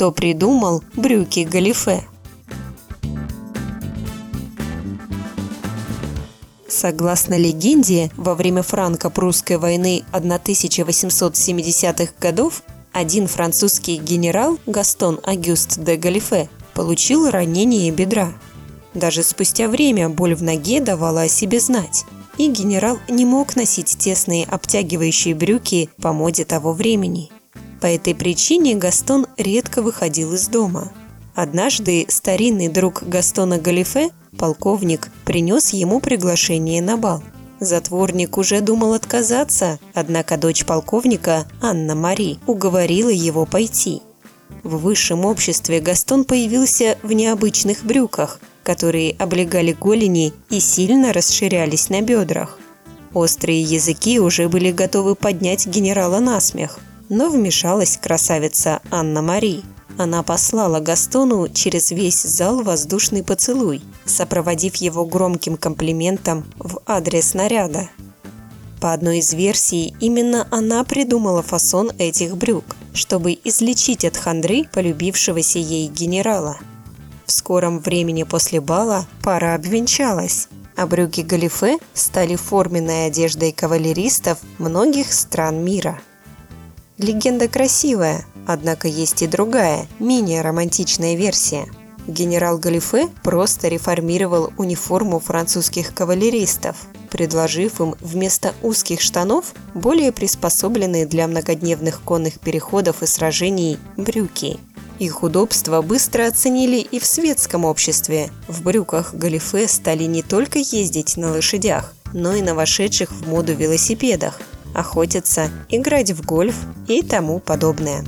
кто придумал брюки галифе. Согласно легенде, во время франко-прусской войны 1870-х годов один французский генерал Гастон Агюст де Галифе получил ранение бедра. Даже спустя время боль в ноге давала о себе знать, и генерал не мог носить тесные обтягивающие брюки по моде того времени. По этой причине Гастон редко выходил из дома. Однажды старинный друг Гастона Галифе, полковник, принес ему приглашение на бал. Затворник уже думал отказаться, однако дочь полковника, Анна Мари, уговорила его пойти. В высшем обществе Гастон появился в необычных брюках, которые облегали голени и сильно расширялись на бедрах. Острые языки уже были готовы поднять генерала на смех, но вмешалась красавица Анна Мари. Она послала Гастону через весь зал воздушный поцелуй, сопроводив его громким комплиментом в адрес наряда. По одной из версий, именно она придумала фасон этих брюк, чтобы излечить от хандры полюбившегося ей генерала – в скором времени после бала пара обвенчалась, а брюки галифе стали форменной одеждой кавалеристов многих стран мира. Легенда красивая, однако есть и другая, менее романтичная версия. Генерал Галифе просто реформировал униформу французских кавалеристов, предложив им вместо узких штанов более приспособленные для многодневных конных переходов и сражений брюки – их удобство быстро оценили и в светском обществе. В брюках галифе стали не только ездить на лошадях, но и на вошедших в моду велосипедах, охотиться, играть в гольф и тому подобное.